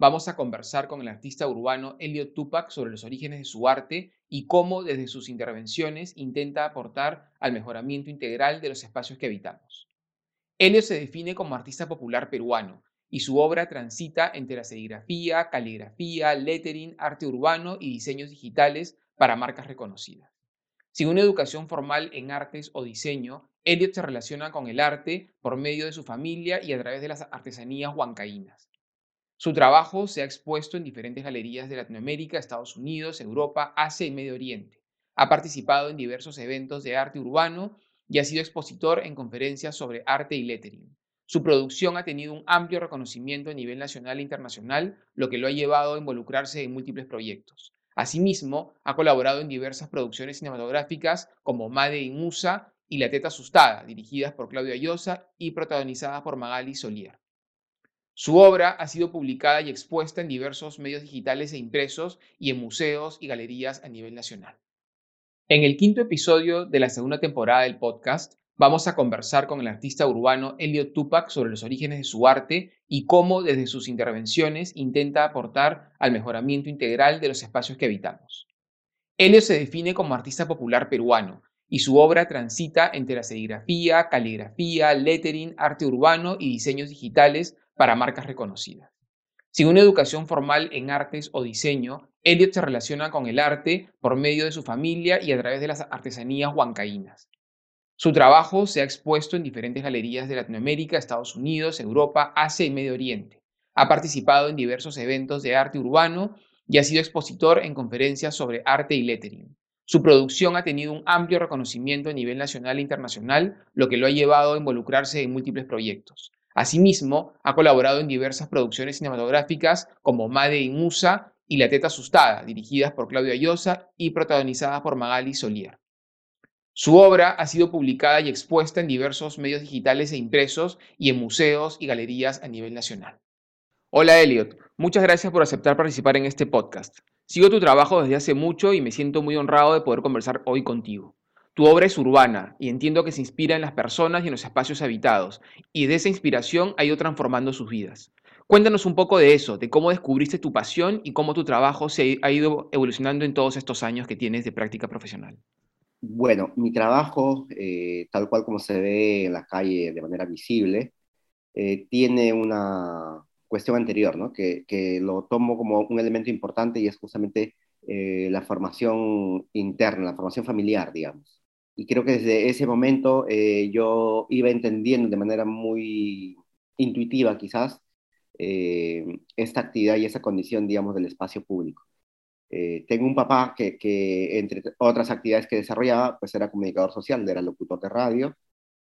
vamos a conversar con el artista urbano Elliot Tupac sobre los orígenes de su arte y cómo desde sus intervenciones intenta aportar al mejoramiento integral de los espacios que habitamos. Elliot se define como artista popular peruano y su obra transita entre la serigrafía, caligrafía, lettering, arte urbano y diseños digitales para marcas reconocidas. Sin una educación formal en artes o diseño, Elliot se relaciona con el arte por medio de su familia y a través de las artesanías huancaínas. Su trabajo se ha expuesto en diferentes galerías de Latinoamérica, Estados Unidos, Europa, Asia y Medio Oriente. Ha participado en diversos eventos de arte urbano y ha sido expositor en conferencias sobre arte y lettering. Su producción ha tenido un amplio reconocimiento a nivel nacional e internacional, lo que lo ha llevado a involucrarse en múltiples proyectos. Asimismo, ha colaborado en diversas producciones cinematográficas como Made in Musa y La Teta Asustada, dirigidas por Claudio Ayosa y protagonizadas por Magali Solier. Su obra ha sido publicada y expuesta en diversos medios digitales e impresos y en museos y galerías a nivel nacional. En el quinto episodio de la segunda temporada del podcast, vamos a conversar con el artista urbano Elliot Tupac sobre los orígenes de su arte y cómo desde sus intervenciones intenta aportar al mejoramiento integral de los espacios que habitamos. Elliot se define como artista popular peruano y su obra transita entre la serigrafía, caligrafía, lettering, arte urbano y diseños digitales para marcas reconocidas. Sin una educación formal en artes o diseño, Elliot se relaciona con el arte por medio de su familia y a través de las artesanías huancaínas. Su trabajo se ha expuesto en diferentes galerías de Latinoamérica, Estados Unidos, Europa, Asia y Medio Oriente. Ha participado en diversos eventos de arte urbano y ha sido expositor en conferencias sobre arte y lettering. Su producción ha tenido un amplio reconocimiento a nivel nacional e internacional, lo que lo ha llevado a involucrarse en múltiples proyectos. Asimismo, ha colaborado en diversas producciones cinematográficas como Made in Musa y La Teta Asustada, dirigidas por Claudio Ayosa y protagonizadas por Magali Solier. Su obra ha sido publicada y expuesta en diversos medios digitales e impresos y en museos y galerías a nivel nacional. Hola Elliot, muchas gracias por aceptar participar en este podcast. Sigo tu trabajo desde hace mucho y me siento muy honrado de poder conversar hoy contigo. Tu obra es urbana y entiendo que se inspira en las personas y en los espacios habitados, y de esa inspiración ha ido transformando sus vidas. Cuéntanos un poco de eso, de cómo descubriste tu pasión y cómo tu trabajo se ha ido evolucionando en todos estos años que tienes de práctica profesional. Bueno, mi trabajo, eh, tal cual como se ve en la calle de manera visible, eh, tiene una cuestión anterior, ¿no? que, lo tomo como un elemento importante y es justamente eh, la formación interna, la formación familiar, digamos y creo que desde ese momento eh, yo iba entendiendo de manera muy intuitiva quizás eh, esta actividad y esa condición, digamos, del espacio público. Eh, tengo un papá que, que, entre otras actividades que desarrollaba, pues era comunicador social, era locutor de radio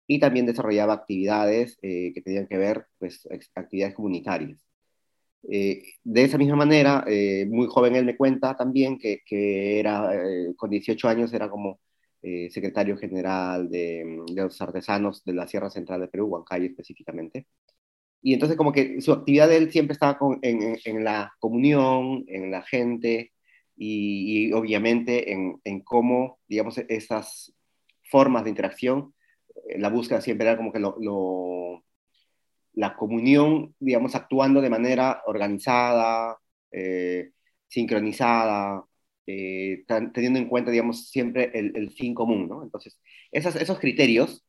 y también desarrollaba actividades que tenían que ver, pues, actividades comunitarias. de esa misma manera, muy joven él me cuenta también que, que era, con 18 años era como eh, secretario general de, los artesanos de la Sierra Central de Perú, Huancayo específicamente. Y entonces como que su actividad de él siempre estaba en, en, la comunión, en la gente y, obviamente en, en, cómo, digamos, esas formas de interacción, eh, la búsqueda siempre era como que lo, lo, la comunión, digamos, actuando de manera organizada, eh, sincronizada, eh, teniendo en cuenta, digamos, siempre el, fin común, ¿no? Entonces, esos criterios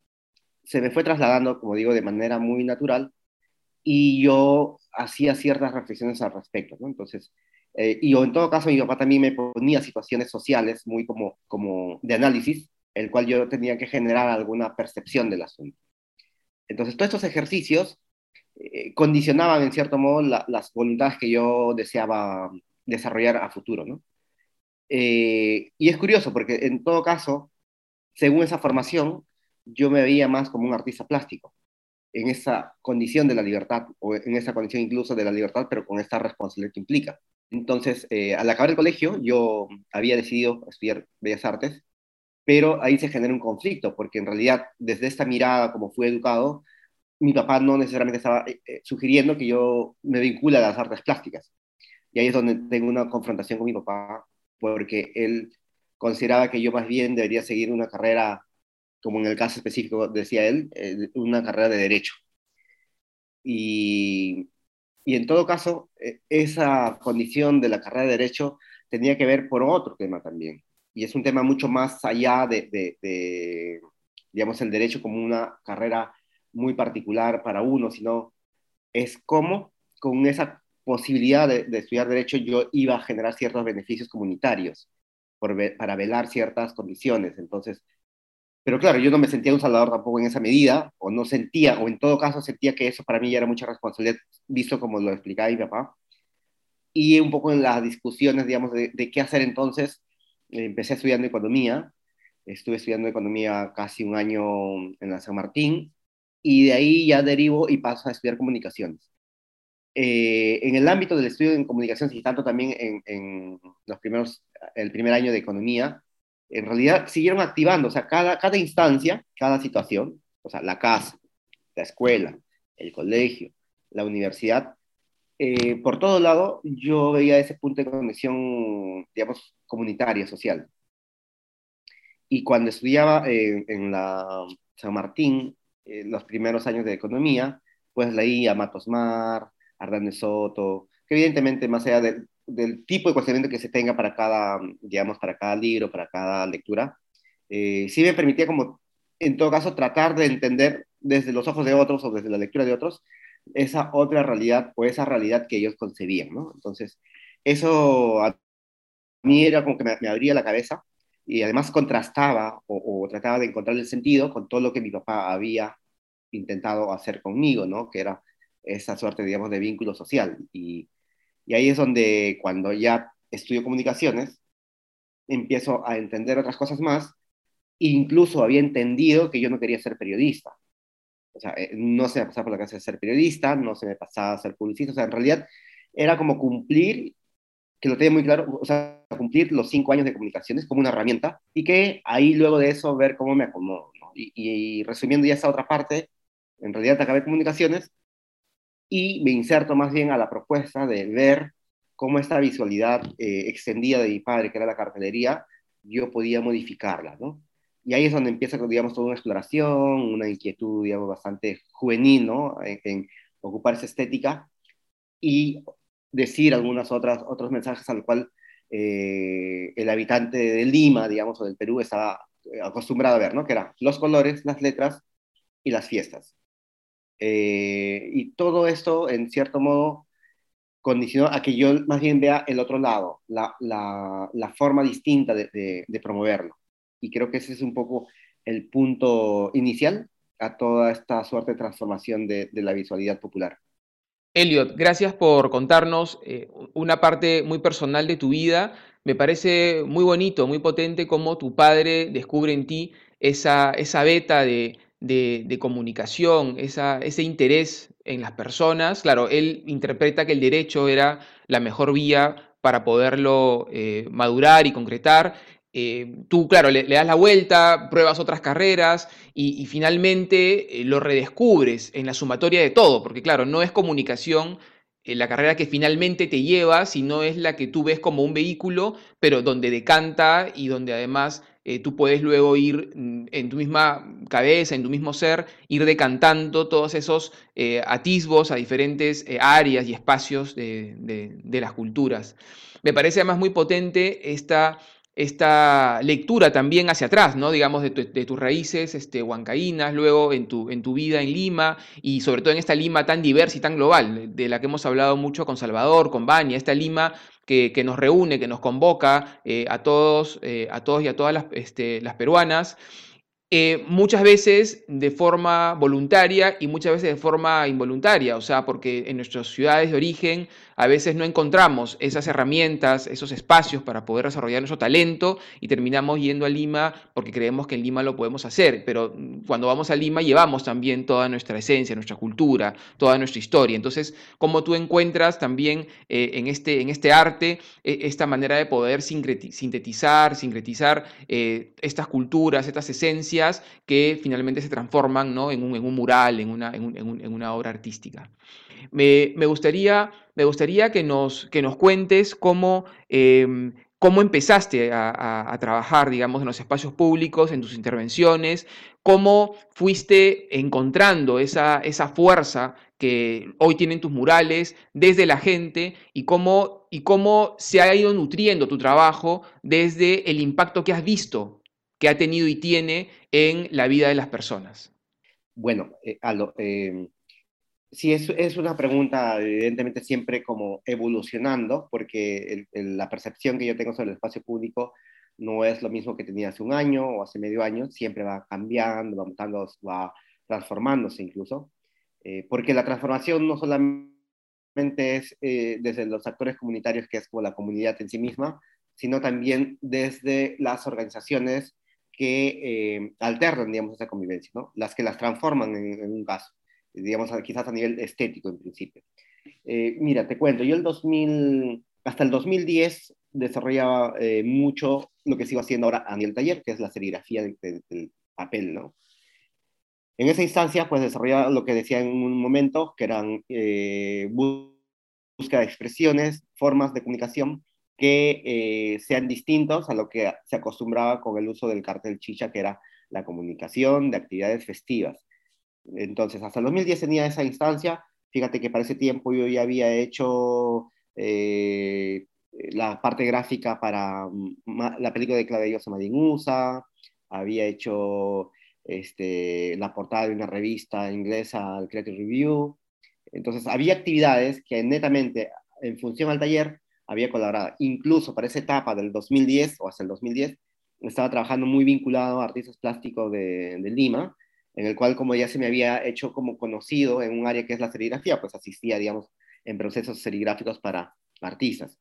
se me fue trasladando, como digo, de manera muy natural y yo hacía ciertas reflexiones al respecto, ¿no? Entonces, eh, y en todo caso mi papá también me ponía situaciones sociales muy como, como de análisis, el cual yo tenía que generar alguna percepción del asunto. Entonces, todos estos ejercicios eh, condicionaban en cierto modo las voluntades que yo deseaba desarrollar a futuro, ¿no? Eh, y es curioso porque en todo caso, según esa formación, yo me veía más como un artista plástico, en esa condición de la libertad, o en esa condición incluso de la libertad, pero con esta responsabilidad que implica. Entonces, eh, al acabar el colegio, yo había decidido estudiar Bellas Artes, pero ahí se genera un conflicto, porque en realidad, desde esta mirada, como fui educado, mi papá no necesariamente estaba eh, eh, sugiriendo que yo me vincule a las artes plásticas. Y ahí es donde tengo una confrontación con mi papá, porque él consideraba que yo más bien debería seguir una carrera, como en el caso específico decía él, una carrera de derecho. Y, y en todo caso, e, esa condición de la carrera de derecho tenía que ver por otro tema también. Y es un tema mucho más allá de, digamos, el derecho como una carrera muy particular para uno, sino es cómo con esa posibilidad de, estudiar derecho yo iba a generar ciertos beneficios comunitarios para velar ciertas condiciones. Entonces, pero claro, yo no me sentía un salvador tampoco en esa medida, o no sentía, o en todo caso sentía que eso para mí ya era mucha responsabilidad, visto como lo explicaba mi papá. Y un poco en las discusiones, digamos, de, qué hacer entonces, empecé estudiando economía, estuve estudiando economía casi un año en la San Martín, y de ahí ya derivo y paso a estudiar comunicaciones. Eh, en el ámbito del estudio en comunicaciones y tanto también en, en, los primeros, el primer año de economía, en realidad siguieron activando, o sea, cada, cada instancia, cada situación, o sea, la casa, la escuela, el colegio, la universidad, eh, por todo lado yo veía ese punto de conexión, digamos, comunitaria, social. Y cuando estudiaba en la San Martín, eh, los primeros años de economía, pues leía Matos Mar, a Soto, que evidentemente más allá de, del tipo de cuestionamiento que se tenga para cada, digamos, para cada libro, para cada lectura, eh, sí me permitía como, en todo caso, tratar de entender desde los ojos de otros o desde la lectura de otros esa otra realidad o esa realidad que ellos concebían, ¿no? Entonces, eso a mí era como que me, abría la cabeza y además contrastaba o, o, trataba de encontrar el sentido con todo lo que mi papá había intentado hacer conmigo, ¿no? Que era esa suerte, digamos, de vínculo social. Y, y ahí es donde cuando ya estudio comunicaciones, empiezo a entender otras cosas más. Incluso había entendido que yo no quería ser periodista. O sea, eh, no se me pasaba por la cabeza de ser periodista, no se me pasaba a ser publicista. O sea, en realidad era como cumplir, que lo tenía muy claro, o sea, cumplir los cinco años de comunicaciones como una herramienta y que ahí luego de eso ver cómo me acomodo. Y, y, resumiendo ya esa otra parte, en realidad acabé comunicaciones y me inserto más bien a la propuesta de ver cómo esta visualidad eh, extendida de mi padre, que era la cartelería, yo podía modificarla, ¿no? Y ahí es donde empieza, digamos, toda una exploración, una inquietud, digamos, bastante juvenil, ¿no? En, ocupar esa estética y decir algunos otros mensajes al cual eh, el habitante de Lima, digamos, o del Perú estaba eh, acostumbrado a ver, ¿no? Que eran los colores, las letras y las fiestas. Eh, y todo esto, en cierto modo, condicionó a que yo más bien vea el otro lado, la, la, forma distinta de, de, promoverlo. Y creo que ese es un poco el punto inicial a toda esta suerte de transformación de, de la visualidad popular. Elliot, gracias por contarnos eh, una parte muy personal de tu vida. Me parece muy bonito, muy potente cómo tu padre descubre en ti esa, esa beta de, de, comunicación, ese interés en las personas. Claro, él interpreta que el derecho era la mejor vía para poderlo eh, madurar y concretar. Eh, tú, claro, le, das la vuelta, pruebas otras carreras y, finalmente eh, lo redescubres en la sumatoria de todo, porque claro, no es comunicación la carrera que finalmente te lleva, sino es la que tú ves como un vehículo, pero donde decanta y donde además eh, tú puedes luego ir mm, en tu misma cabeza, en tu mismo ser, ir decantando todos esos eh, atisbos a diferentes eh, áreas y espacios de, las culturas. Me parece además muy potente esta, esta lectura también hacia atrás, ¿no? digamos, de, tus raíces este, luego en tu, en tu vida en Lima y sobre todo en esta Lima tan diversa y tan global, de la que hemos hablado mucho con Salvador, con Bania, esta Lima que, nos reúne, que nos convoca eh, a, todos, eh, a todos y a todas las, este, peruanas. Eh, muchas veces de forma voluntaria y muchas veces de forma involuntaria, o sea, porque en nuestras ciudades de origen a veces no encontramos esas herramientas, esos espacios para poder desarrollar nuestro talento y terminamos yendo a Lima porque creemos que en Lima lo podemos hacer, pero cuando vamos a Lima llevamos también toda nuestra esencia, nuestra cultura, toda nuestra historia. Entonces, ¿cómo tú encuentras también eh, en, este, en este arte eh, esta manera de poder sintetizar, sincretizar eh, estas culturas, estas esencias que finalmente se transforman ¿no? en, un, mural, en, una obra artística? Me, gustaría, me gustaría que nos, que nos cuentes cómo em, cómo empezaste a, trabajar, digamos, en los espacios públicos, en tus intervenciones, cómo fuiste encontrando esa, esa fuerza que hoy tienen tus murales desde la gente y cómo, y cómo se ha ido nutriendo tu trabajo desde el impacto que has visto que ha tenido y tiene en la vida de las personas. Bueno, eh, Aldo, eh, Sí, es, es una pregunta evidentemente siempre como evolucionando, porque la percepción que yo tengo sobre el espacio público no es lo mismo que tenía hace un año o hace medio año, siempre va cambiando, va mutando, va transformándose incluso, eh, porque la transformación no solamente es eh, desde los actores comunitarios, que es como la comunidad en sí misma, sino también desde las organizaciones que eh, alternan, digamos, esa convivencia, ¿no? las que las transforman en un caso digamos, quizás a nivel estético en principio. Eh, mira, te cuento, yo el 2000, hasta el 2010 desarrollaba eh, mucho lo que sigo haciendo ahora a nivel taller, que es la serigrafía del, papel, ¿no? En esa instancia, pues desarrollaba lo que decía en un momento, que eran eh, búsqueda de expresiones, formas de comunicación que sean distintos a lo que se acostumbraba con el uso del cartel chicha, que era la comunicación de actividades festivas. Entonces, hasta el 2010 tenía esa instancia. Fíjate que para ese tiempo yo ya había hecho eh, la parte gráfica para la película de Claudia Llosa Usa, había hecho este, la portada de una revista inglesa, el Creative Review. Entonces, había actividades que netamente en función al taller había colaborado. Incluso para esa etapa del 2010 o hasta el 2010, estaba trabajando muy vinculado a artistas plásticos de Lima en el cual como ya se me había hecho como conocido en un área que es la serigrafía, pues asistía, digamos, en procesos serigráficos para artistas.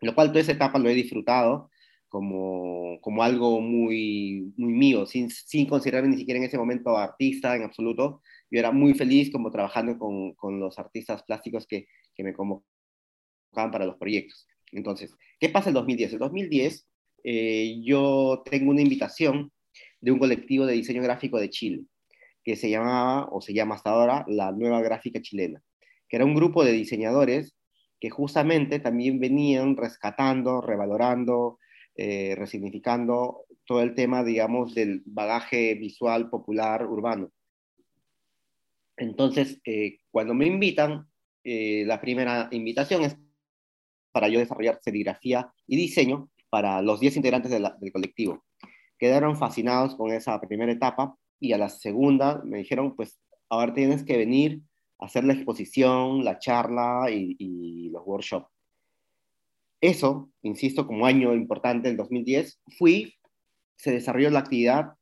Lo cual toda esa etapa lo he disfrutado como, como algo muy, muy mío, sin, sin considerarme ni siquiera en ese momento artista en absoluto. Yo era muy feliz como trabajando con, con los artistas plásticos que, que me convocaban para los proyectos. Entonces, ¿qué pasa en 2010? En 2010 eh, yo tengo una invitación de un colectivo de diseño gráfico de Chile que se llamaba, o se llama hasta ahora, la Nueva Gráfica Chilena, que era un grupo de diseñadores que justamente también venían rescatando, revalorando, eh, resignificando todo el tema, digamos, del bagaje visual popular urbano. Entonces, eh, cuando me invitan, eh, la primera invitación es para yo desarrollar serigrafía y diseño para los 10 integrantes del colectivo. Quedaron fascinados con esa primera etapa y a la segunda me dijeron, pues ahora tienes que venir a hacer la exposición, la charla y, los workshops. Eso, insisto, como año importante, el 2010, fui, se desarrolló la actividad.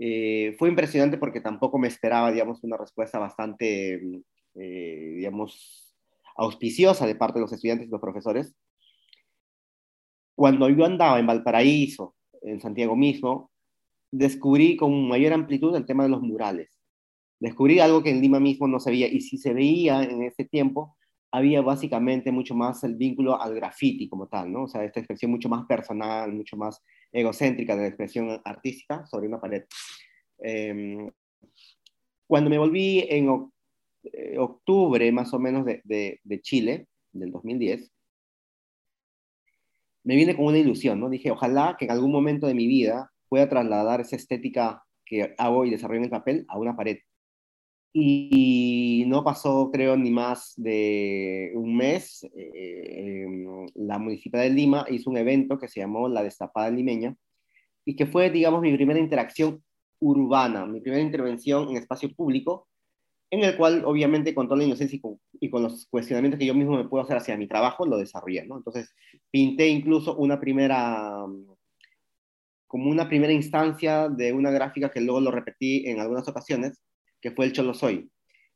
Eh, fue impresionante porque tampoco me esperaba, digamos, una respuesta bastante, eh, digamos, auspiciosa de parte de los estudiantes y los profesores. Cuando yo andaba en Valparaíso, en Santiago mismo, descubrí con mayor amplitud el tema de los murales. Descubrí algo que en Lima mismo no se veía, y si se veía en ese tiempo, había básicamente mucho más el vínculo al graffiti como tal, ¿no? O sea, esta expresión mucho más personal, mucho más egocéntrica de la expresión artística sobre una pared. Em, cuando me volví en eh, octubre más o menos de, de Chile, del 2010, me vine con una ilusión, ¿no? Dije, ojalá que en algún momento de mi vida pueda trasladar esa estética que hago y desarrollo en el papel a una pared. Y no pasó, creo, ni más de un mes. Eh, em, la Municipalidad de Lima hizo un evento que se llamó La Destapada Limeña y que fue, digamos, mi primera interacción urbana, mi primera intervención en espacio público, en el cual, obviamente, con toda la inocencia y con, y con los cuestionamientos que yo mismo me puedo hacer hacia mi trabajo, lo desarrollé, ¿no? Entonces, pinté incluso una primera como una primera instancia de una gráfica que luego lo repetí en algunas ocasiones, que fue el Cholo Soy.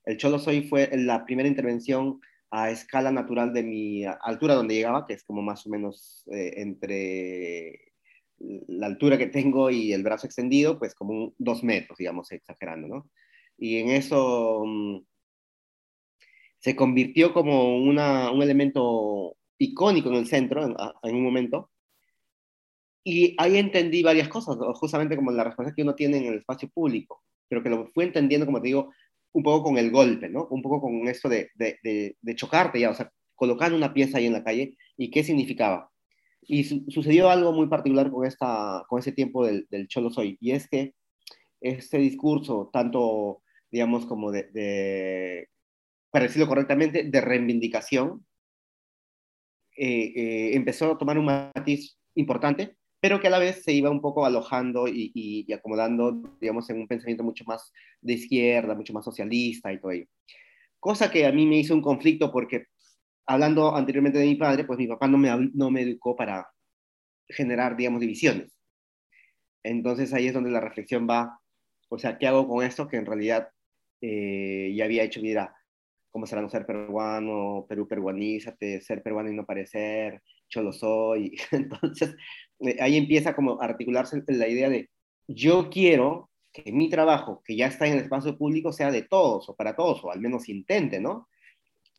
El Cholo Soy fue la primera intervención a escala natural de mi altura donde llegaba, que es como más o menos eh, entre la altura que tengo y el brazo extendido, pues como dos metros, digamos, exagerando, ¿no? Y en eso mm, se convirtió como una, un elemento icónico en el centro en, en, un momento. Y ahí entendí varias cosas, justamente como la respuesta que uno tiene en el espacio público, pero que lo fui entendiendo, como te digo, un poco con el golpe, ¿no? Un poco con esto de, de, de, chocarte ya, o sea, colocar una pieza ahí en la calle y qué significaba. Y sucedió algo muy particular con, esta, con ese tiempo del, del Cholo Soy, y es que este discurso, tanto, digamos, como de, de para decirlo correctamente, de reivindicación, eh, eh, empezó a tomar un matiz importante pero que a la vez se iba un poco alojando y, acomodando, digamos, en un pensamiento mucho más de izquierda, mucho más socialista y todo ello. Cosa que a mí me hizo un conflicto porque, hablando anteriormente de mi padre, pues mi papá no me, no me educó para generar, digamos, divisiones. Entonces ahí es donde la reflexión va, o sea, ¿qué hago con esto? Que en realidad eh, ya había hecho, mira, cómo será no ser peruano, Perú peruanízate, ser peruano y no parecer, yo lo soy. Entonces, ahí empieza como a articularse la idea de yo quiero que mi trabajo, que ya está en el espacio público, sea de todos o para todos, o al menos intente, ¿no?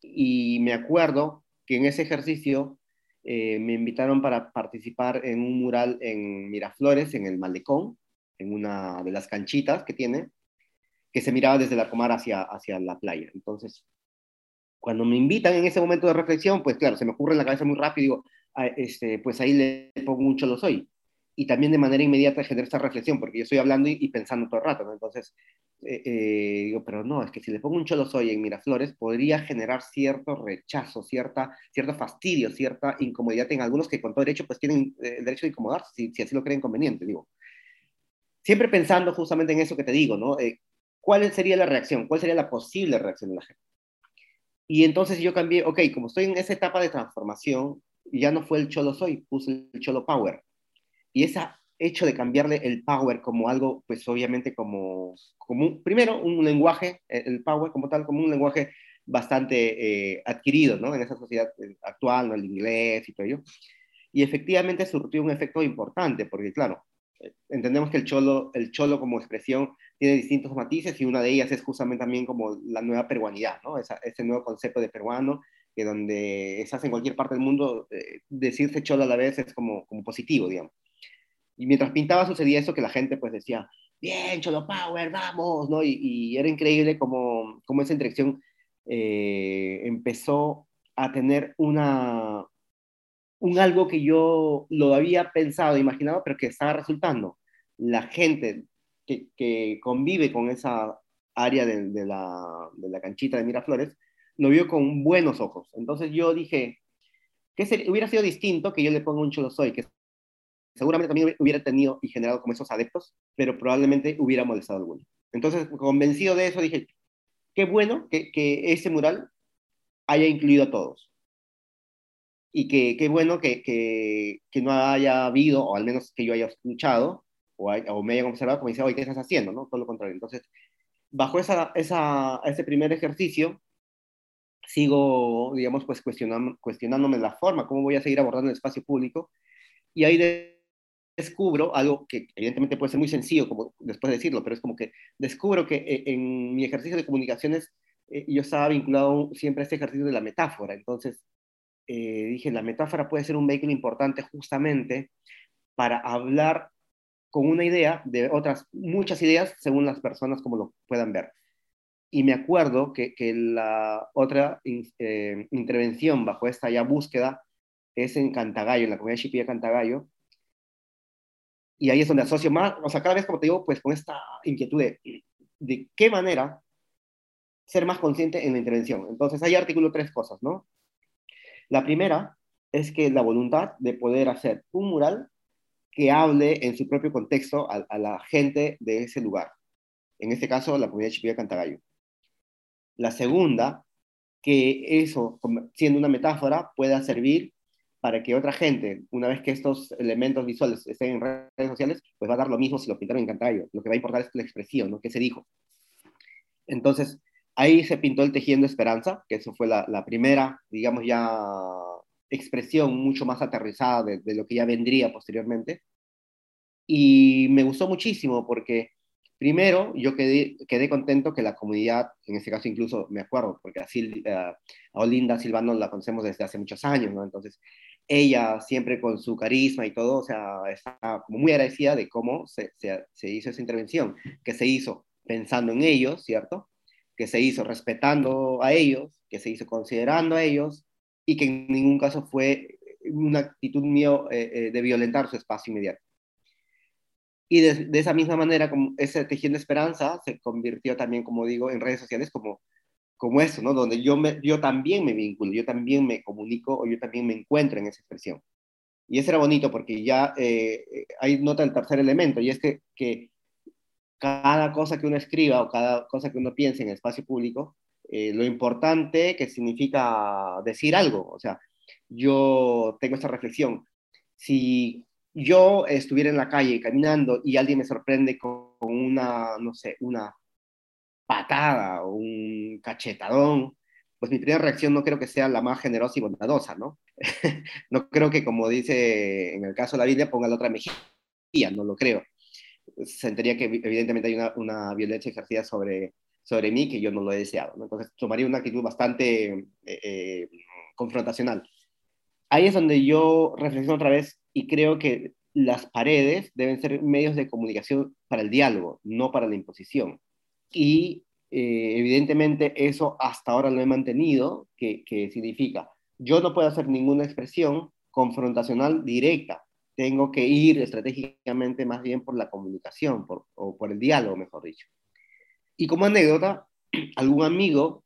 Y me acuerdo que en ese ejercicio eh, me invitaron para participar en un mural en Miraflores, en el Malecón, en una de las canchitas que tiene, que se miraba desde la comar hacia, hacia la playa. Entonces, cuando me invitan en ese momento de reflexión, pues claro, se me ocurre en la cabeza muy rápido, digo, este, pues ahí le pongo un cholo soy. Y también de manera inmediata genera esta reflexión, porque yo estoy hablando y, pensando todo el rato, ¿no? Entonces, eh, eh, digo, pero no, es que si le pongo un cholo soy en Miraflores, podría generar cierto rechazo, cierta, cierto fastidio, cierta incomodidad en algunos que con todo derecho, pues tienen eh, el derecho de incomodarse, si, si, así lo creen conveniente, digo. Siempre pensando justamente en eso que te digo, ¿no? ¿Cuál sería la reacción? ¿Cuál sería la posible reacción de la gente? Y entonces yo cambié, ok, como estoy en esa etapa de transformación, ya no fue el cholo soy, puse el cholo power. Y ese hecho de cambiarle el power como algo, pues obviamente como, como primero, un lenguaje, el power como tal, como un lenguaje bastante eh, adquirido, ¿no? En esa sociedad eh, actual, ¿no? El inglés y todo ello. Y efectivamente surtió un efecto importante, porque claro, entendemos que el cholo, el cholo como expresión tiene distintos matices y una de ellas es justamente también como la nueva peruanidad, ¿no? ese nuevo concepto de peruano, que donde estás en cualquier parte del mundo, eh, decirse cholo a la vez es como, como positivo, digamos. Y mientras pintaba sucedía eso que la gente pues decía, bien, cholo power, vamos, ¿no? Y, era increíble como, como esa interacción eh, empezó a tener una, un algo que yo lo había pensado, imaginado, pero que estaba resultando. La gente que, que convive con esa área de, de, la, de, la, canchita de Miraflores, lo vio con buenos ojos. Entonces yo dije, que hubiera sido distinto que yo le ponga un cholo soy, que seguramente también hubiera tenido y generado como esos adeptos, pero probablemente hubiera molestado a alguno. Entonces, convencido de eso, dije, qué bueno que, que ese mural haya incluido a todos y que qué bueno que, que, que, no haya habido, o al menos que yo haya escuchado, o, o me haya observado como dice, oye, ¿qué estás haciendo? ¿no? Todo lo contrario. Entonces, bajo esa, esa, ese primer ejercicio, sigo, digamos, pues cuestionándome la forma, cómo voy a seguir abordando el espacio público, y ahí descubro algo que evidentemente puede ser muy sencillo, como después de decirlo, pero es como que descubro que eh, en mi ejercicio de comunicaciones eh, yo estaba vinculado siempre a este ejercicio de la metáfora, entonces eh, dije, la metáfora puede ser un vehículo importante justamente para hablar con una idea de otras muchas ideas según las personas como lo puedan ver. Y me acuerdo que, que la otra eh, intervención bajo esta ya búsqueda es en Cantagallo, en la comunidad de Cantagallo. Y ahí es donde asocio más, o sea, cada vez como te digo, pues con esta inquietud de, de qué manera ser más consciente en la intervención. Entonces, ahí artículo tres cosas, ¿no? La primera es que la voluntad de poder hacer un mural que hable en su propio contexto a, la gente de ese lugar. En este caso, la comunidad Chipilla Cantagallo. La segunda, que eso, siendo una metáfora, pueda servir para que otra gente, una vez que estos elementos visuales estén en redes sociales, pues va a dar lo mismo si lo pintaron en Cantagallo. Lo que va a importar es la expresión, ¿no? ¿Qué se dijo? Entonces, ahí se pintó el Tejiendo Esperanza, que eso fue la, la primera, digamos ya, expresión mucho más aterrizada de, de, lo que ya vendría posteriormente. Y me gustó muchísimo porque, primero, yo quedé, contento que la comunidad, en este caso incluso me acuerdo, porque así, uh, a Olinda Silvano la conocemos desde hace muchos años. Entonces, ella siempre con su carisma y todo, o sea, está muy agradecida de cómo se, hizo esa intervención, que se hizo pensando en ellos, ¿cierto? Que se hizo respetando a ellos, que se hizo considerando a ellos y que en ningún caso fue una actitud mío eh, eh, de violentar su espacio inmediato. Y de, de, esa misma manera, como ese tejiendo esperanza se convirtió también, como digo, en redes sociales como, como eso, ¿no? Donde yo, me, yo también me vinculo, yo también me comunico o yo también me encuentro en esa expresión. Y eso era bonito porque ya eh, ahí nota el tercer elemento, y es que, que cada cosa que uno escriba o cada cosa que uno piense en el espacio público, eh, lo importante que significa decir algo. O sea, yo tengo esta reflexión. Si yo estuviera en la calle caminando y alguien me sorprende con una, no sé, una patada o un cachetadón, pues mi primera reacción no creo que sea la más generosa y bondadosa, ¿no? no creo que, como dice en el caso de la Biblia, ponga la otra mejilla, no lo creo. Sentiría que evidentemente hay una, una violencia ejercida sobre, sobre mí que yo no lo he deseado, ¿no? Entonces tomaría una actitud bastante eh, eh, confrontacional. Ahí es donde yo reflexiono otra vez y creo que las paredes deben ser medios de comunicación para el diálogo, no para la imposición. Y eh, evidentemente eso hasta ahora lo he mantenido, que, que, significa, yo no puedo hacer ninguna expresión confrontacional directa, tengo que ir estratégicamente más bien por la comunicación, por, o por el diálogo, mejor dicho. Y como anécdota, algún amigo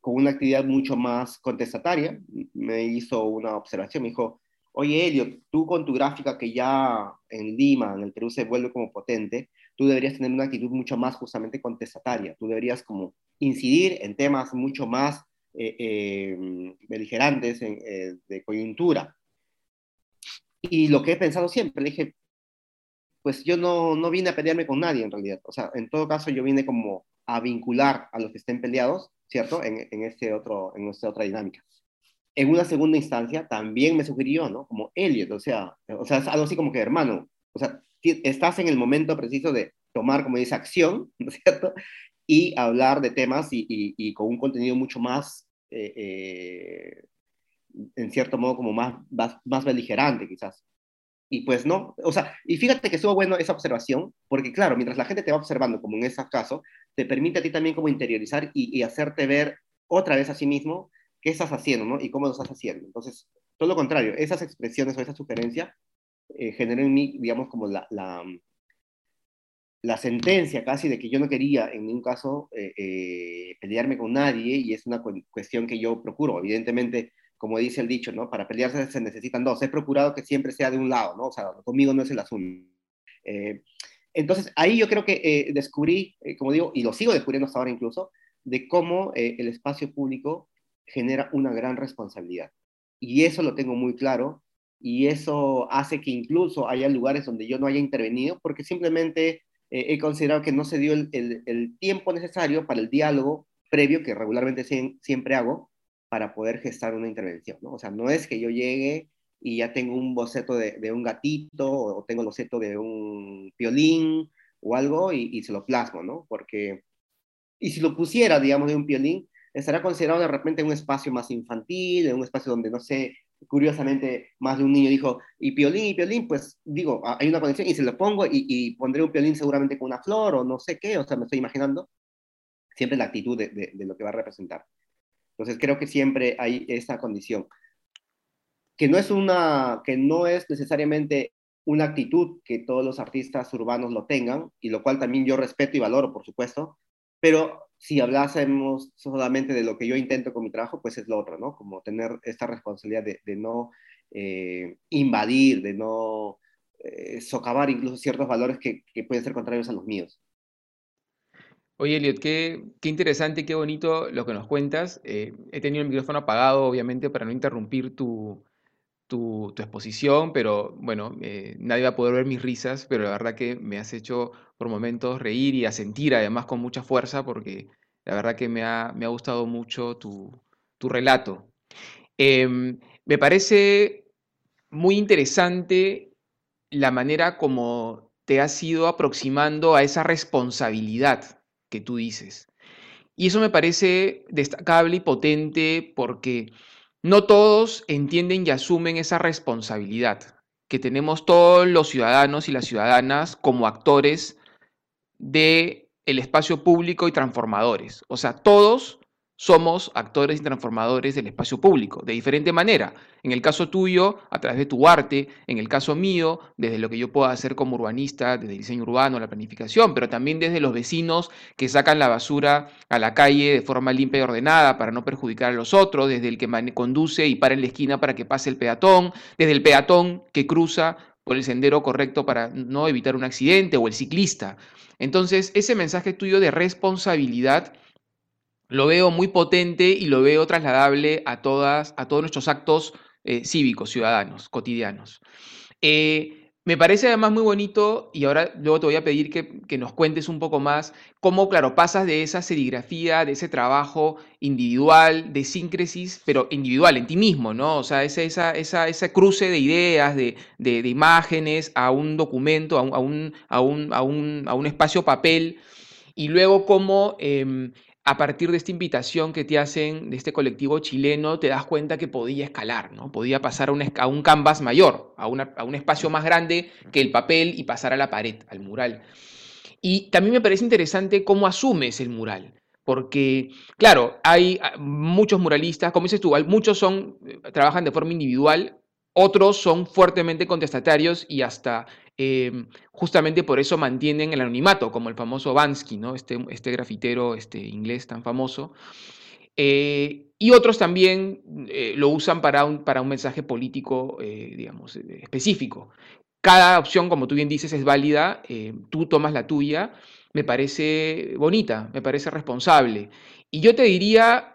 con una actividad mucho más contestataria me hizo una observación, me dijo, oye Elio, tú con tu gráfica que ya en Lima, en el Perú se vuelve como potente, tú deberías tener una actitud mucho más justamente contestataria, tú deberías como incidir en temas mucho más eh, eh, beligerantes en, eh, de coyuntura. Y lo que he pensado siempre, le dije, pues yo no, no vine a pelearme con nadie en realidad, o sea, en todo caso yo vine como a vincular a los que estén peleados, ¿cierto? En, en, este otro, en esta otra dinámica en una segunda instancia también me sugirió, ¿no? Como Elliot, o sea, o sea, es algo así como que, hermano, o sea, estás en el momento preciso de tomar, como dice, acción, ¿no es cierto? Y hablar de temas y, y, y con un contenido mucho más, eh, eh, en cierto modo, como más, más, más beligerante, quizás. Y pues no, o sea, y fíjate que estuvo bueno esa observación, porque claro, mientras la gente te va observando, como en ese caso, te permite a ti también como interiorizar y, y hacerte ver otra vez a sí mismo qué estás haciendo, ¿no? Y cómo lo estás haciendo. Entonces, todo lo contrario, esas expresiones o esa sugerencia eh, generó en mí, digamos, como la, la, la, sentencia casi de que yo no quería en ningún caso eh, eh, pelearme con nadie y es una cu cuestión que yo procuro. Evidentemente, como dice el dicho, ¿no? Para pelearse se necesitan dos. He procurado que siempre sea de un lado, ¿no? O sea, conmigo no es el asunto. Eh, entonces, ahí yo creo que eh, descubrí, eh, como digo, y lo sigo descubriendo hasta ahora incluso, de cómo el espacio público genera una gran responsabilidad. Y eso lo tengo muy claro y eso hace que incluso haya lugares donde yo no haya intervenido porque simplemente eh, he considerado que no se dio el, el, el, tiempo necesario para el diálogo previo que regularmente siempre hago para poder gestar una intervención. ¿no? O sea, no es que yo llegue y ya tengo un boceto de, de un gatito o tengo el boceto de un violín o algo y, y, se lo plasmo, ¿no? Porque, y si lo pusiera, digamos, de un violín, estará considerado de repente un espacio más infantil, un espacio donde, no sé, curiosamente, más de un niño dijo, y piolín, y piolín, pues digo, hay una conexión y se lo pongo y, y pondré un piolín seguramente con una flor o no sé qué, o sea, me estoy imaginando siempre la actitud de lo que va a representar. Entonces creo que siempre hay esa condición, que no es una, que no es necesariamente una actitud que todos los artistas urbanos lo tengan, y lo cual también yo respeto y valoro, por supuesto, pero si hablásemos solamente de lo que yo intento con mi trabajo, pues es lo otro, ¿no? Como tener esta responsabilidad de, no eh, invadir, de no eh, socavar incluso ciertos valores que, pueden ser contrarios a los míos. Oye, Elliot, qué, qué interesante, qué bonito lo que nos cuentas. Eh, he tenido el micrófono apagado, obviamente, para no interrumpir tu, tu, exposición, pero bueno, eh, nadie va a poder ver mis risas, pero la verdad que me has hecho por momentos reír y a sentir además con mucha fuerza, porque La verdad que me ha, me ha gustado mucho tu, tu relato. Em, me parece muy interesante la manera como te has ido aproximando a esa responsabilidad que tú dices. Y eso me parece destacable y potente porque no todos entienden y asumen esa responsabilidad que tenemos todos los ciudadanos y las ciudadanas como actores de el espacio público y transformadores. O sea, todos somos actores y transformadores del espacio público, de diferente manera. En el caso tuyo, a través de tu arte, en el caso mío, desde lo que yo puedo hacer como urbanista, desde el diseño urbano, la planificación, pero también desde los vecinos que sacan la basura a la calle de forma limpia y ordenada para no perjudicar a los otros, desde el que conduce y para en la esquina para que pase el peatón, desde el peatón que cruza por el sendero correcto para no evitar un accidente o el ciclista. Entonces, ese mensaje tuyo de responsabilidad lo veo muy potente y lo veo trasladable a, todas, a todos nuestros actos eh, cívicos, ciudadanos, cotidianos. Eh, me parece además muy bonito, y ahora luego te voy a pedir que, nos cuentes un poco más, cómo, claro, pasas de esa serigrafía, de ese trabajo individual, de síncresis, pero individual, en ti mismo, ¿no? O sea, ese, esa, esa, ese cruce de ideas, de, de, imágenes, a un documento, a un, a un, a un, a un espacio papel, y luego cómo em, a partir de esta invitación que te hacen de este colectivo chileno, te das cuenta que podía escalar, ¿no? Podía pasar a un, a un canvas mayor, a, a, un espacio más grande que el papel y pasar a la pared, al mural. Y también me parece interesante cómo asumes el mural. Porque, claro, hay ah, muchos muralistas, como dices tú, muchos son, eh, trabajan de forma individual, otros son fuertemente contestatarios y hasta em, justamente por eso mantienen el anonimato, como el famoso Bansky, ¿no? este, este grafitero este, inglés tan famoso. Eh, y otros también eh, lo usan para un, para un mensaje político, eh, digamos, específico. Cada opción, como tú bien dices, es válida, tú tomas la tuya, me parece bonita, me parece responsable. Y yo te diría,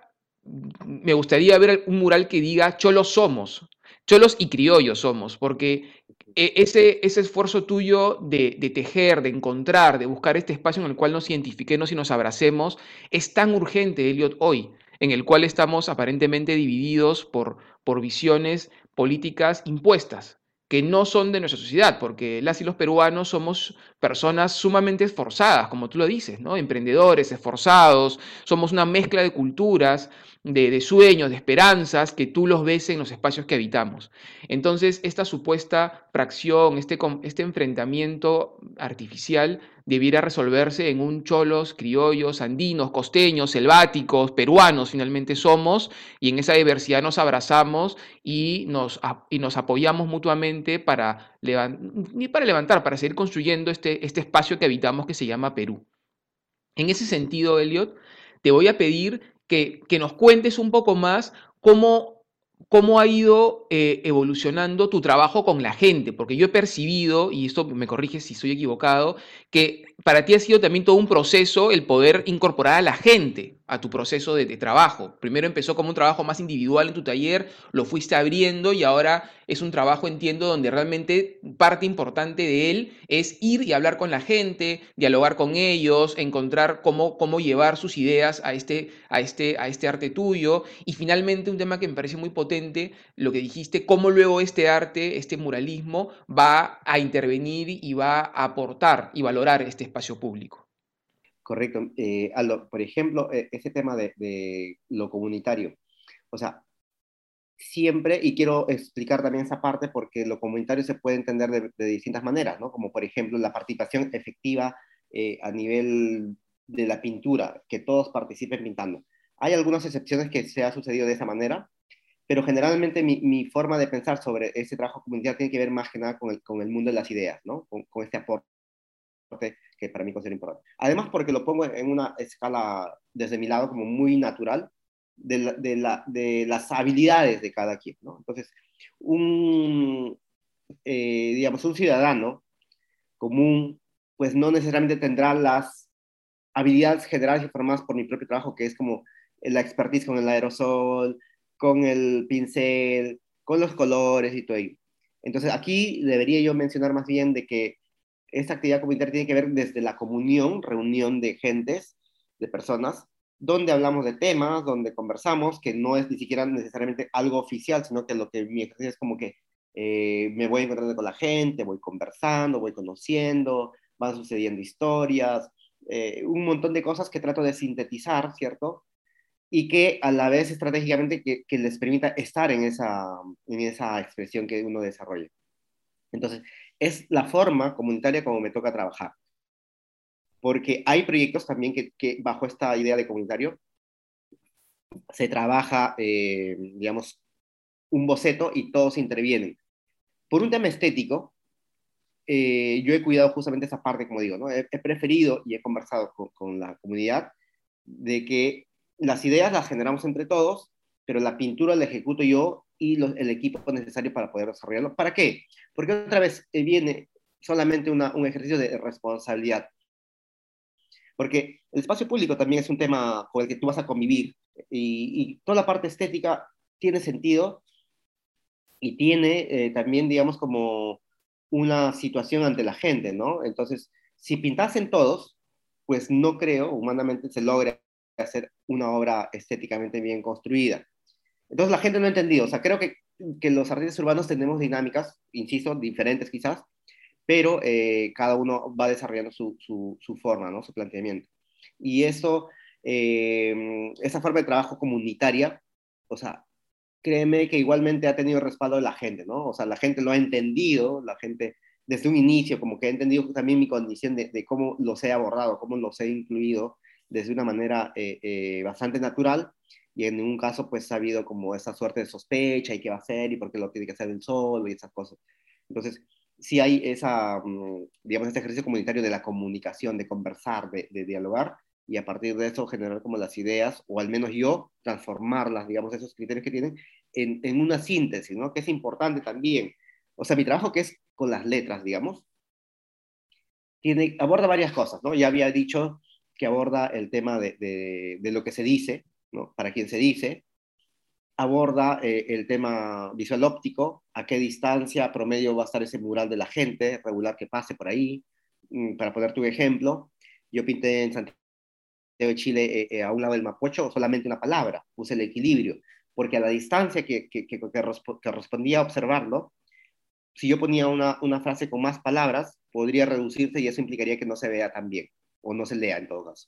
me gustaría ver un mural que diga, cholos somos, cholos y criollos somos, porque e, ese, ese esfuerzo tuyo de, tejer, de encontrar, de buscar este espacio en el cual nos identifiquemos y nos abracemos, es tan urgente, Elliot, hoy, en el cual estamos aparentemente divididos por, por visiones políticas impuestas, que no son de nuestra sociedad, porque las y los peruanos somos personas sumamente esforzadas, como tú lo dices, ¿no? Emprendedores, esforzados, somos una mezcla de culturas, de, sueños, de esperanzas, que tú los ves en los espacios que habitamos. Entonces, esta supuesta fracción, este, este enfrentamiento artificial debiera resolverse en un cholos, criollos, andinos, costeños, selváticos, peruanos finalmente somos, y en esa diversidad nos abrazamos y nos, y nos apoyamos mutuamente para, para levantar, para seguir construyendo este, este espacio que habitamos que se llama Perú. En ese sentido, Elliot, te voy a pedir que, nos cuentes un poco más cómo, cómo ha ido eh, evolucionando tu trabajo con la gente, porque yo he percibido, y esto me corrige si soy equivocado, que para ti ha sido también todo un proceso el poder incorporar a la gente a tu proceso de, trabajo. Primero empezó como un trabajo más individual en tu taller, lo fuiste abriendo y ahora es un trabajo, entiendo, donde realmente parte importante de él es ir y hablar con la gente, dialogar con ellos, encontrar cómo, cómo llevar sus ideas a este, a, este, a este arte tuyo. Y finalmente un tema que me parece muy potente, lo que dijiste, cómo luego este arte, este muralismo va a intervenir y va a aportar y valorar este espacio público. Correcto. Eh, por ejemplo, eh, ese tema de, lo comunitario. O sea, siempre, y quiero explicar también esa parte porque lo comunitario se puede entender de, distintas maneras, ¿no? Como por ejemplo la participación efectiva eh, a nivel de la pintura, que todos participen pintando. Hay algunas excepciones que se ha sucedido de esa manera, pero generalmente mi, forma de pensar sobre ese trabajo comunitario tiene que ver más que nada con el, con el mundo de las ideas, ¿no? Con, con este aporte que para mí considero importante. Además, porque lo pongo en una escala, desde mi lado, como muy natural, de, de, la, de las habilidades de cada quien, ¿no? Entonces, un, eh, digamos, un ciudadano común, pues no necesariamente tendrá las habilidades generales y formadas por mi propio trabajo, que es como la expertise con el aerosol, con el pincel, con los colores y todo ello. Entonces, aquí debería yo mencionar más bien de que esta actividad comunitaria tiene que ver desde la comunión, reunión de gentes, de personas, donde hablamos de temas, donde conversamos, que no es ni siquiera necesariamente algo oficial, sino que lo que mi ejercicio es como que eh, me voy encontrando con la gente, voy conversando, voy conociendo, van sucediendo historias, eh, un montón de cosas que trato de sintetizar, ¿cierto? Y que a la vez estratégicamente que, que les permita estar en esa, en esa expresión que uno desarrolla. Entonces, es la forma comunitaria como me toca trabajar porque hay proyectos también que, bajo esta idea de comunitario se trabaja, eh, digamos, un boceto y todos intervienen. Por un tema estético, eh, yo he cuidado justamente esa parte, como digo, ¿no? he, preferido y he conversado con, la comunidad de que las ideas las generamos entre todos, pero la pintura la ejecuto yo y el equipo necesario para poder desarrollarlo. ¿Para qué? Porque otra vez eh, viene solamente un ejercicio de responsabilidad. Porque el espacio público también es un tema con el que tú vas a convivir y, toda la parte estética tiene sentido y tiene eh, también, digamos, como una situación ante la gente, ¿no? Entonces, si pintasen todos, pues no creo humanamente se logre hacer una obra estéticamente bien construida. Entonces la gente no ha entendido, o sea, creo que, que los artistas urbanos tenemos dinámicas, insisto, diferentes quizás, pero eh, cada uno va desarrollando su, su, forma, ¿no? su planteamiento. Y eso, eh, esa forma de trabajo comunitaria, o sea, créeme que igualmente ha tenido respaldo de la gente, ¿no? O sea, la gente lo ha entendido, la gente desde un inicio como que ha entendido también mi condición de, de cómo los he abordado, cómo los he incluido desde una manera eh, bastante natural y en ningún caso pues ha habido como esa suerte de sospecha y qué va a hacer y por qué lo tiene que hacer él solo y esas cosas. Entonces, si hay esa, mm, digamos, este ejercicio comunitario de la comunicación, de conversar, de, dialogar, y a partir de eso generar como las ideas, o al menos yo, transformarlas, digamos, esos criterios que tienen, en, en una síntesis, ¿no? Que es importante también. O sea, mi trabajo que es con las letras, digamos, tiene, aborda varias cosas, ¿no? Ya había dicho que aborda el tema de, de, de lo que se dice, ¿no? Para quien se dice, aborda eh, el tema visual óptico, a qué distancia promedio va a estar ese mural de la gente, regular que pase por ahí. Mm, para poner tu ejemplo, yo pinté en Santiago de Chile eh, eh, a un lado del Mapocho solamente una palabra, puse el equilibrio, porque a la distancia que, correspondía observarlo, si yo ponía una, una, frase con más palabras, podría reducirse y eso implicaría que no se vea tan bien, o no se lea en todo caso.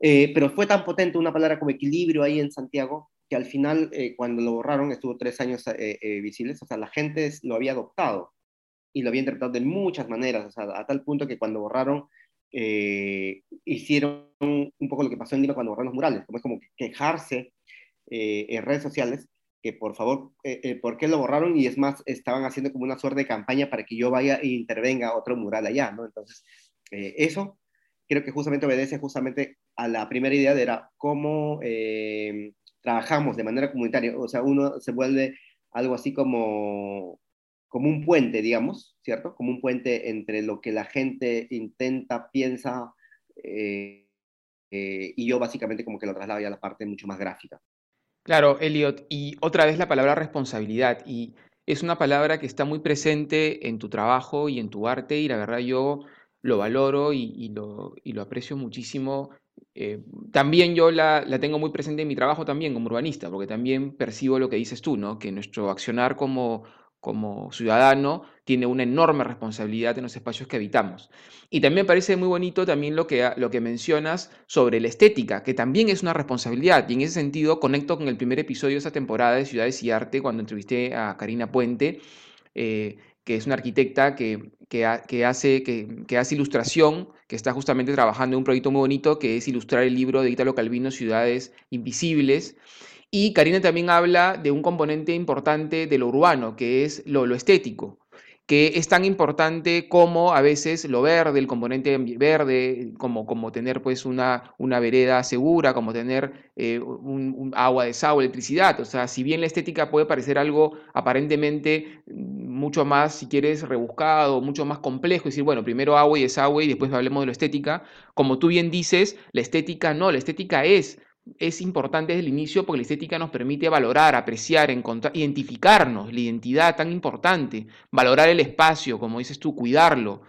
Pero fue tan potente una palabra como equilibrio ahí en Santiago que al final, eh, cuando lo borraron, estuvo tres años eh, eh, visibles, o sea, la gente lo había adoptado y lo había interpretado de muchas maneras, o sea, a tal punto que cuando borraron, hicieron un poco lo que pasó en Lima cuando borraron los murales, como es como quejarse en redes sociales que por favor, ¿por qué lo borraron? Y es más, estaban haciendo como una suerte de campaña para que yo vaya e intervenga otro mural allá, ¿no? Entonces, eso creo que justamente obedece justamente a la primera idea de era cómo trabajamos de manera comunitaria, o sea, uno se vuelve algo así como, como un puente, digamos, ¿cierto? Como un puente entre lo que la gente intenta, piensa, eh, eh, y yo básicamente como que lo traslado ya a la parte mucho más gráfica. Claro, Elliot, y otra vez la palabra responsabilidad, y es una palabra que está muy presente en tu trabajo y en tu arte, y la verdad yo lo valoro y, lo, aprecio muchísimo eh, también yo la, tengo muy presente en mi trabajo también como urbanista, porque también percibo lo que dices tú, ¿no? que nuestro accionar como, ciudadano tiene una enorme responsabilidad en los espacios que habitamos. Y también parece muy bonito también lo que, lo que mencionas sobre la estética, que también es una responsabilidad. Y en ese sentido conecto con el primer episodio de esa temporada de Ciudades y Arte, cuando entrevisté a Karina Puente, eh, que es una arquitecta que, que, hace, que, hace ilustración, que está justamente trabajando en un proyecto muy bonito que es ilustrar el libro de Italo Calvino, Ciudades Invisibles. Y Karina también habla de un componente importante de lo urbano, que es lo, lo estético que es tan importante como a veces lo verde, el componente verde, como, como tener pues una, una vereda segura, como tener eh, un, agua, desagüe, electricidad. O sea, si bien la estética puede parecer algo aparentemente mucho más, si quieres, rebuscado, mucho más complejo, decir, bueno, primero agua y desagüe y después hablemos de la estética, como tú bien dices, la estética no, la estética es es importante desde el inicio porque la estética nos permite valorar, apreciar, encontrar, identificarnos, la identidad tan importante, valorar el espacio, como dices tú, cuidarlo,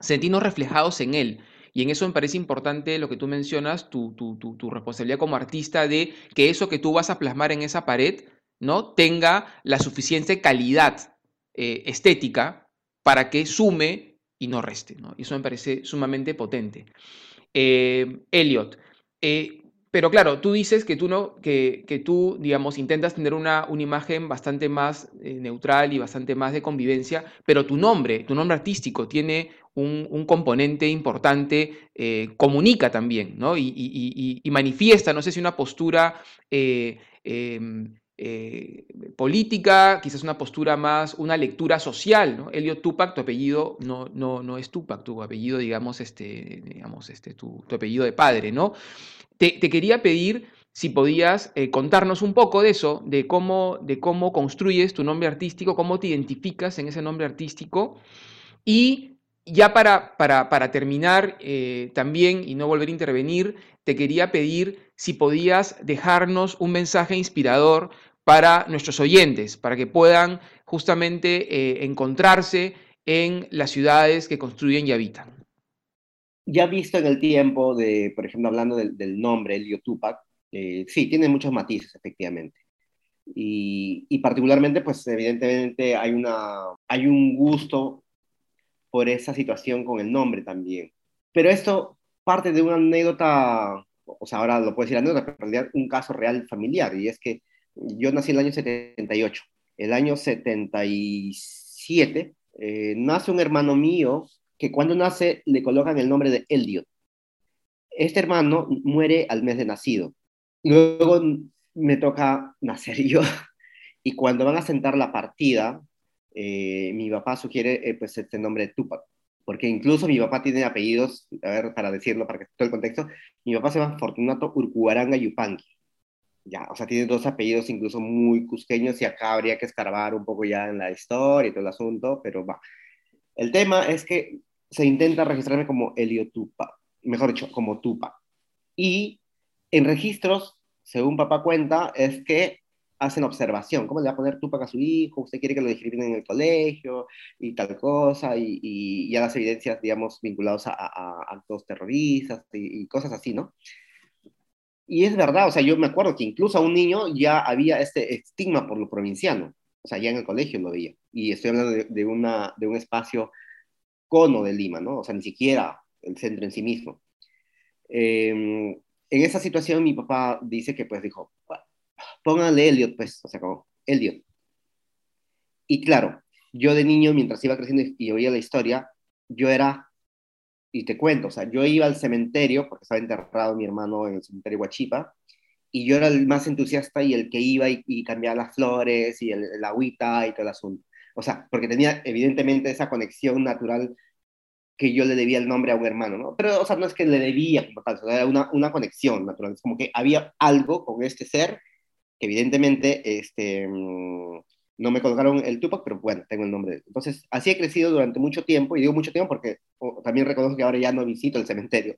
sentirnos reflejados en él. y en eso me parece importante lo que tú mencionas, tu, tu, tu, responsabilidad como artista de que eso que tú vas a plasmar en esa pared, ¿no? Tenga la suficiente calidad eh, estética para que sume y no reste, ¿no? Eso me parece sumamente potente. Eh, Elliot, eh, pero claro, tú dices que tú, no, que, que tú digamos, intentas tener una, una imagen bastante más eh, neutral y bastante más de convivencia, pero tu nombre, tu nombre artístico tiene un, un componente importante, eh, comunica también, ¿no? Y, y, y, manifiesta, no sé si una postura eh, em, política, quizás una postura más, una lectura social, ¿no? Elio Tupac, tu apellido no, no, no es Tupac, tu apellido, digamos, este, digamos, este, tu, tu apellido de padre, ¿no? Te, quería pedir si podías eh, contarnos un poco de eso, de cómo, de cómo construyes tu nombre artístico, cómo te identificas en ese nombre artístico. Y ya para, para, terminar eh, también y no volver a intervenir, te quería pedir si podías dejarnos un mensaje inspirador para nuestros oyentes, para que puedan justamente eh, encontrarse en las ciudades que construyen y habitan ya visto en el tiempo de, por ejemplo, hablando del, nombre, Elio Tupac, eh, sí, tiene muchos matices, efectivamente. Y, particularmente, pues evidentemente hay, una, hay un gusto por esa situación con el nombre también. Pero esto parte de una anécdota, o sea, ahora lo puedo decir anécdota, pero en realidad un caso real familiar, y es que yo nací en el año 78. El año 77 eh, nace un hermano mío que cuando nace le colocan el nombre de Elliot. Este hermano muere al mes de nacido. Luego me toca nacer yo. Y cuando van a sentar la partida, eh, mi papá sugiere eh, pues este nombre de Tupac. Porque incluso mi papá tiene apellidos, a ver, para decirlo, para que todo el contexto, mi papá se llama Fortunato Urcuaranga Yupanqui. Ya, o sea, tiene dos apellidos incluso muy cusqueños y acá habría que escarbar un poco ya en la historia y todo el asunto, pero va. El tema es que se intenta registrarme como Elio Tupa, mejor dicho, como Tupa. Y en registros, según papá cuenta, es que hacen observación. ¿Cómo le va a poner Tupac a su hijo? ¿Usted quiere que lo discriminen en el colegio? Y tal cosa. Y, y las evidencias, digamos, vinculadas a, actos terroristas y, cosas así, ¿no? Y es verdad, o sea, yo me acuerdo que incluso a un niño ya había este estigma por lo provinciano. O sea, ya en el colegio lo veía. Y estoy hablando de, una, de un espacio cono de Lima, ¿no? O sea, ni siquiera el centro en sí mismo. Em, en esa situación mi papá dice que pues dijo, póngale Elliot, pues, o sea, como Elliot. Y claro, yo de niño, mientras iba creciendo y, oía la historia, yo era, y te cuento, o sea, yo iba al cementerio, porque estaba enterrado mi hermano en el cementerio Huachipa, y yo era el más entusiasta y el que iba y, cambiaba las flores y el, el, agüita y todo el asunto. O sea, porque tenía evidentemente esa conexión natural que yo le debía el nombre a un hermano, ¿no? Pero, o sea, no es que le debía como tal, era una, una conexión natural. Es como que había algo con este ser que evidentemente este, mm, no me colocaron el Tupac, pero bueno, tengo el nombre. Entonces, así he crecido durante mucho tiempo, y digo mucho tiempo porque también reconozco que ahora ya no visito el cementerio.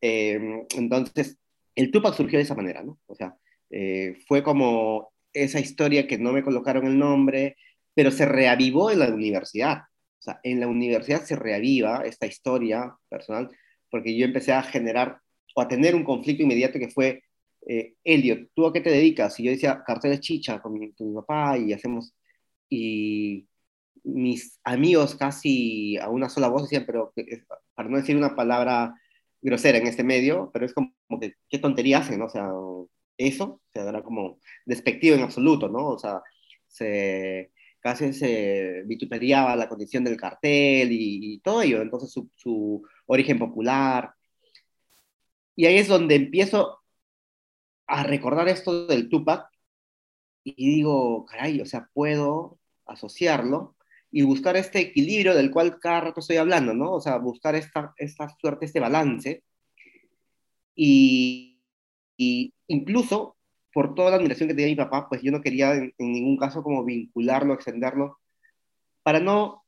Em, entonces, el Tupac surgió de esa manera, ¿no? O sea, eh, fue como esa historia que no me colocaron el nombre, pero se reavivó en la universidad. O sea, en la universidad se reaviva esta historia personal, porque yo empecé a generar o a tener un conflicto inmediato que fue, eh, Elliot, ¿tú a qué te dedicas? Y yo decía, carteles chicha con mi, papá y hacemos, y mis amigos casi a una sola voz decían, pero para no decir una palabra grosera en este medio, pero es como que qué tontería hacen, ¿no? O sea, eso, se era como despectivo en absoluto, ¿no? O sea, se, casi se vituperiaba la condición del cartel y, todo ello, entonces su, origen popular. Y ahí es donde empiezo a recordar esto del Tupac y digo, caray, o sea, puedo asociarlo y buscar este equilibrio del cual cada rato estoy hablando, ¿no? O sea, buscar esta, esta suerte, este balance. Y, y incluso por toda la admiración que tenía mi papá, pues yo no quería en, ningún caso como vincularlo, extenderlo, para no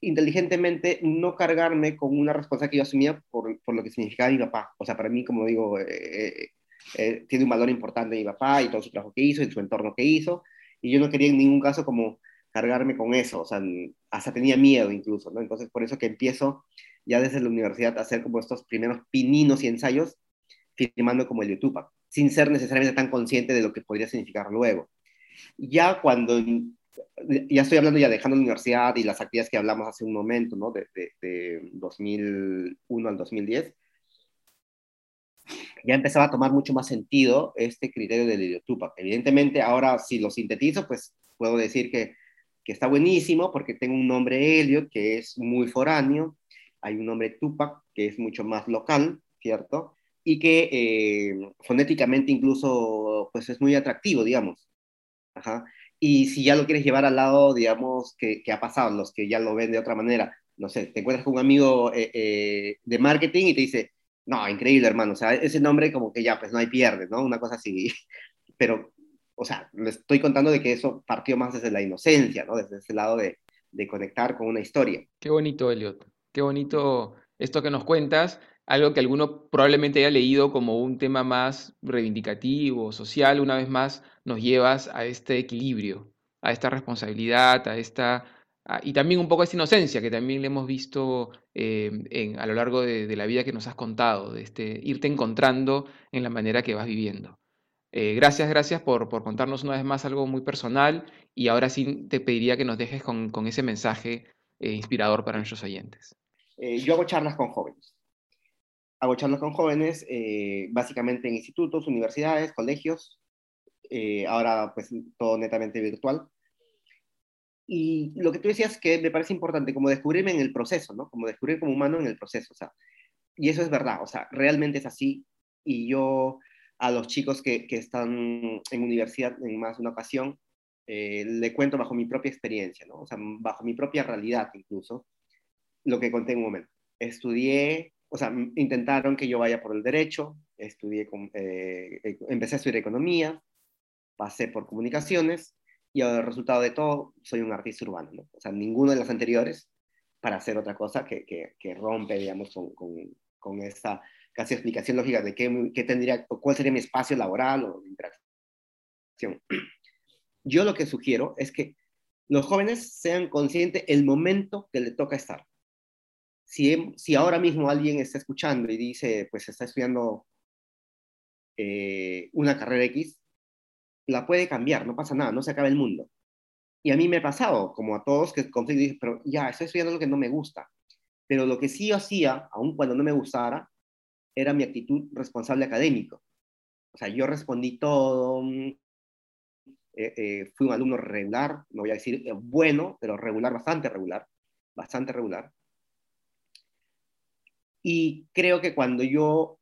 inteligentemente no cargarme con una responsabilidad que yo asumía por, por lo que significaba mi papá. O sea, para mí, como digo, eh, eh, eh, tiene un valor importante mi papá y todo su trabajo que hizo y su entorno que hizo, y yo no quería en ningún caso como cargarme con eso, o sea, hasta tenía miedo incluso, ¿no? Entonces, por eso que empiezo ya desde la universidad hacer como estos primeros pininos y ensayos, firmando como el YouTube, sin ser necesariamente tan consciente de lo que podría significar luego. Ya cuando, ya estoy hablando ya dejando la universidad y las actividades que hablamos hace un momento, ¿no? De, de, 2001 al 2010, ya empezaba a tomar mucho más sentido este criterio del YouTube. Evidentemente, ahora si lo sintetizo, pues puedo decir que, que está buenísimo porque tengo un nombre Elliot que es muy foráneo, hay un nombre Tupac que es mucho más local, ¿cierto? Y que eh, fonéticamente incluso pues es muy atractivo, digamos. Ajá. Y si ya lo quieres llevar al lado, digamos, que, que, ha pasado, los que ya lo ven de otra manera, no sé, te encuentras con un amigo eh, eh, de marketing y te dice, no, increíble, hermano, o sea, ese nombre como que ya, pues no hay pierde, ¿no? Una cosa así. Pero, o sea, le estoy contando de que eso partió más desde la inocencia, ¿no? Desde ese lado de, de conectar con una historia. Qué bonito, Elliot. Qué bonito esto que nos cuentas, algo que alguno probablemente haya leído como un tema más reivindicativo, social, una vez más nos llevas a este equilibrio, a esta responsabilidad, a esta... y también un poco a esta inocencia que también le hemos visto eh, en, a lo largo de, la vida que nos has contado, de este, irte encontrando en la manera que vas viviendo. Eh, gracias, gracias por, por, contarnos una vez más algo muy personal y ahora sí te pediría que nos dejes con, con ese mensaje eh, inspirador para nuestros oyentes. Eh, yo hago charlas con jóvenes. Hago charlas con jóvenes, eh, básicamente en institutos, universidades, colegios, ahora pues todo netamente virtual. Y lo que tú decías que me parece importante, como descubrirme en el proceso, ¿no? Como descubrir como humano en el proceso, o sea, y eso es verdad, o sea, realmente es así. Y yo a los chicos que, que están en universidad en más de una ocasión, le cuento bajo mi propia experiencia, ¿no? O sea, bajo mi propia realidad incluso, lo que conté en un momento. Estudié, o sea, intentaron que yo vaya por el derecho, estudié, con, eh, eh, empecé a estudiar economía, pasé por comunicaciones y el resultado de todo, soy un artista urbano, ¿no? O sea, ninguno de los anteriores para hacer otra cosa que, que, que rompe, digamos, con, con, con, esta casi explicación lógica de qué, qué tendría, o cuál sería mi espacio laboral o de interacción. Yo lo que sugiero es que los jóvenes sean conscientes el momento que le toca estar si, ahora mismo alguien está escuchando y dice, pues está estudiando eh, una carrera X, la puede cambiar, no pasa nada, no se acaba el mundo. Y a mí me ha pasado, como a todos, que y dije, pero ya, estoy estudiando lo que no me gusta. Pero lo que sí yo hacía, aun cuando no me gustara, era mi actitud responsable académico. O sea, yo respondí todo, mm, eh, eh, fui un alumno regular, no voy a decir bueno, pero regular, bastante regular, bastante regular. Y creo que cuando yo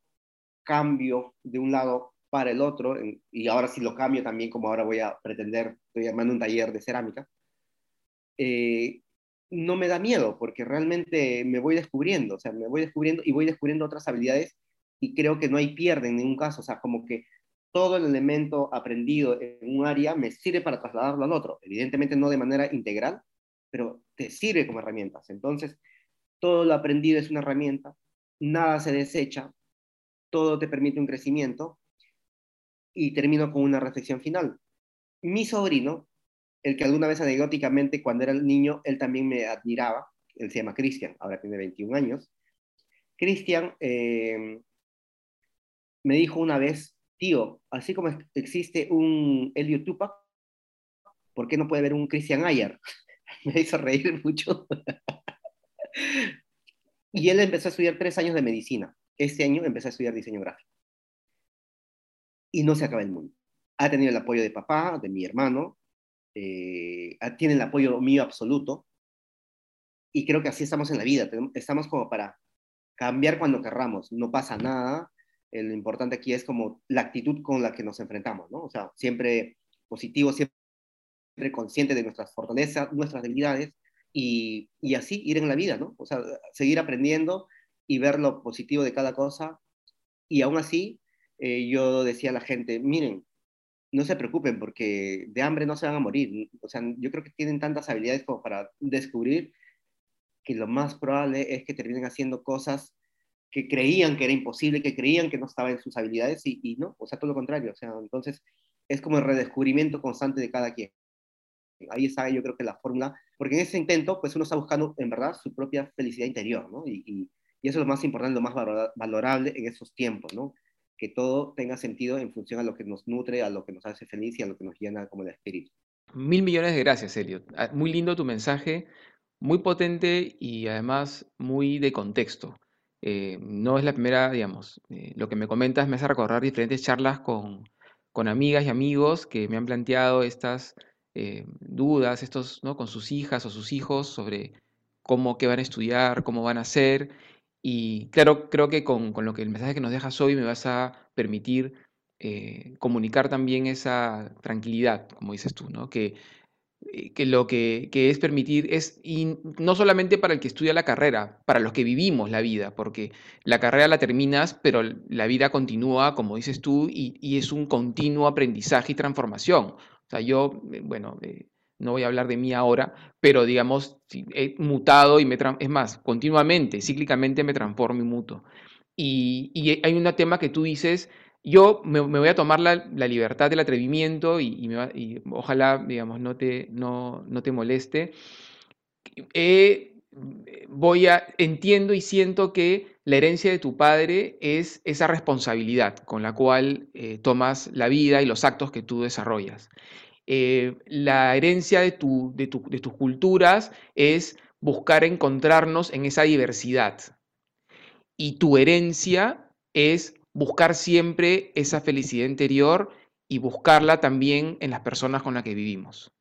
cambio de un lado para el otro, y ahora sí lo cambio también, como ahora voy a pretender, estoy armando un taller de cerámica, eh, no me da miedo, porque realmente me voy descubriendo, o sea, me voy descubriendo y voy descubriendo otras habilidades y creo que no hay pierde en ningún caso, o sea, como que todo el elemento aprendido en un área me sirve para trasladarlo al otro, evidentemente no de manera integral, pero te sirve como herramientas. Entonces, todo lo aprendido es una herramienta, nada se desecha, todo te permite un crecimiento. Y termino con una reflexión final. Mi sobrino, el que alguna vez anecdóticamente cuando era niño, él también me admiraba, él se llama Cristian, ahora tiene 21 años. Cristian eh, me dijo una vez, tío, así como existe un Elio Tupac, ¿por qué no puede haber un Christian Ayer? me hizo reír mucho. Y él empezó a estudiar tres años de medicina. Este año empezó a estudiar diseño gráfico. Y no se acaba el mundo. Ha tenido el apoyo de papá, de mi hermano, eh, tiene el apoyo mío absoluto. Y creo que así estamos en la vida. Estamos como para cambiar cuando querramos. No pasa nada. Lo importante aquí es como la actitud con la que nos enfrentamos, ¿no? O sea, siempre positivo, siempre consciente de nuestras fortalezas, nuestras debilidades y, y, así ir en la vida, ¿no? O sea, seguir aprendiendo y ver lo positivo de cada cosa. Y aún así, eh, yo decía a la gente, miren, no se preocupen porque de hambre no se van a morir. O sea, yo creo que tienen tantas habilidades como para descubrir que lo más probable es que terminen haciendo cosas que creían que era imposible, que creían que no estaba en sus habilidades y, y no, o sea, todo lo contrario. O sea, entonces es como el redescubrimiento constante de cada quien. Ahí está, yo creo que la fórmula, porque en ese intento, pues uno está buscando en verdad su propia felicidad interior, ¿no? Y, Y eso es lo más importante, lo más valorable en esos tiempos, ¿no? Que todo tenga sentido en función a lo que nos nutre, a lo que nos hace feliz y a lo que nos llena como el espíritu. Mil millones de gracias, Elliot. Ah, muy lindo tu mensaje, muy potente y además muy de contexto. Eh, no es la primera, digamos, eh, lo que me comentas me hace recordar diferentes charlas con, con amigas y amigos que me han planteado estas eh, dudas, estos, ¿no? con sus hijas o sus hijos sobre cómo, qué van a estudiar, cómo van a hacer. Y claro, creo que con, con lo que el mensaje que nos dejas hoy me vas a permitir comunicar también esa tranquilidad, como dices tú, ¿no? Que que lo que, es permitir es, y no solamente para el que estudia la carrera, para los que vivimos la vida, porque la carrera la terminas, pero la vida continúa, como dices tú, y, es un continuo aprendizaje y transformación. O sea, yo, eh, bueno, eh, no voy a hablar de mí ahora, pero digamos, he mutado y me, es más, continuamente, cíclicamente me transformo y muto. Y hay un tema que tú dices, yo me, voy a tomar la, libertad del atrevimiento y, ojalá, digamos, no te, no, te moleste. Eh, voy a, entiendo y siento que la herencia de tu padre es esa responsabilidad con la cual eh, tomas la vida y los actos que tú desarrollas. Eh, la herencia de, tu, de tus culturas es buscar encontrarnos en esa diversidad. Y tu herencia es buscar siempre esa felicidad interior y buscarla también en las personas con las que vivimos.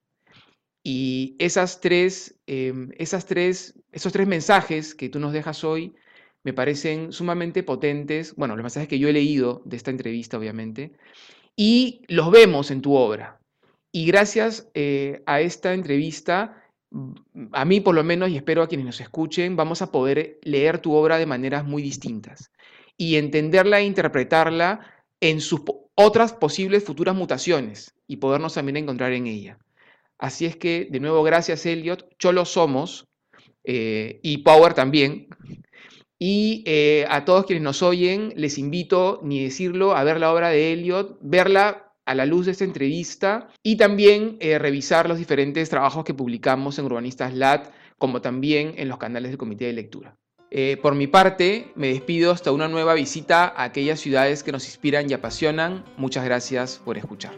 Y esas tres, em, esas tres, esos tres mensajes que tú nos dejas hoy me parecen sumamente potentes, bueno, los mensajes que yo he leído de esta entrevista, obviamente, y los vemos en tu obra. Y gracias eh, a esta entrevista, a mí por lo menos, y espero a quienes nos escuchen, vamos a poder leer tu obra de maneras muy distintas y entenderla e interpretarla en sus otras posibles futuras mutaciones y podernos también encontrar en ella. Así es que, de nuevo, gracias Elliot. Cholo somos eh, y Power también. Y eh, a todos quienes nos oyen, les invito, ni decirlo, a ver la obra de Elliot, verla a la luz de esta entrevista y también eh, revisar los diferentes trabajos que publicamos en Urbanistas LAT, como también en los canales del Comité de Lectura. Eh, por mi parte, me despido hasta una nueva visita a aquellas ciudades que nos inspiran y apasionan. Muchas gracias por escuchar.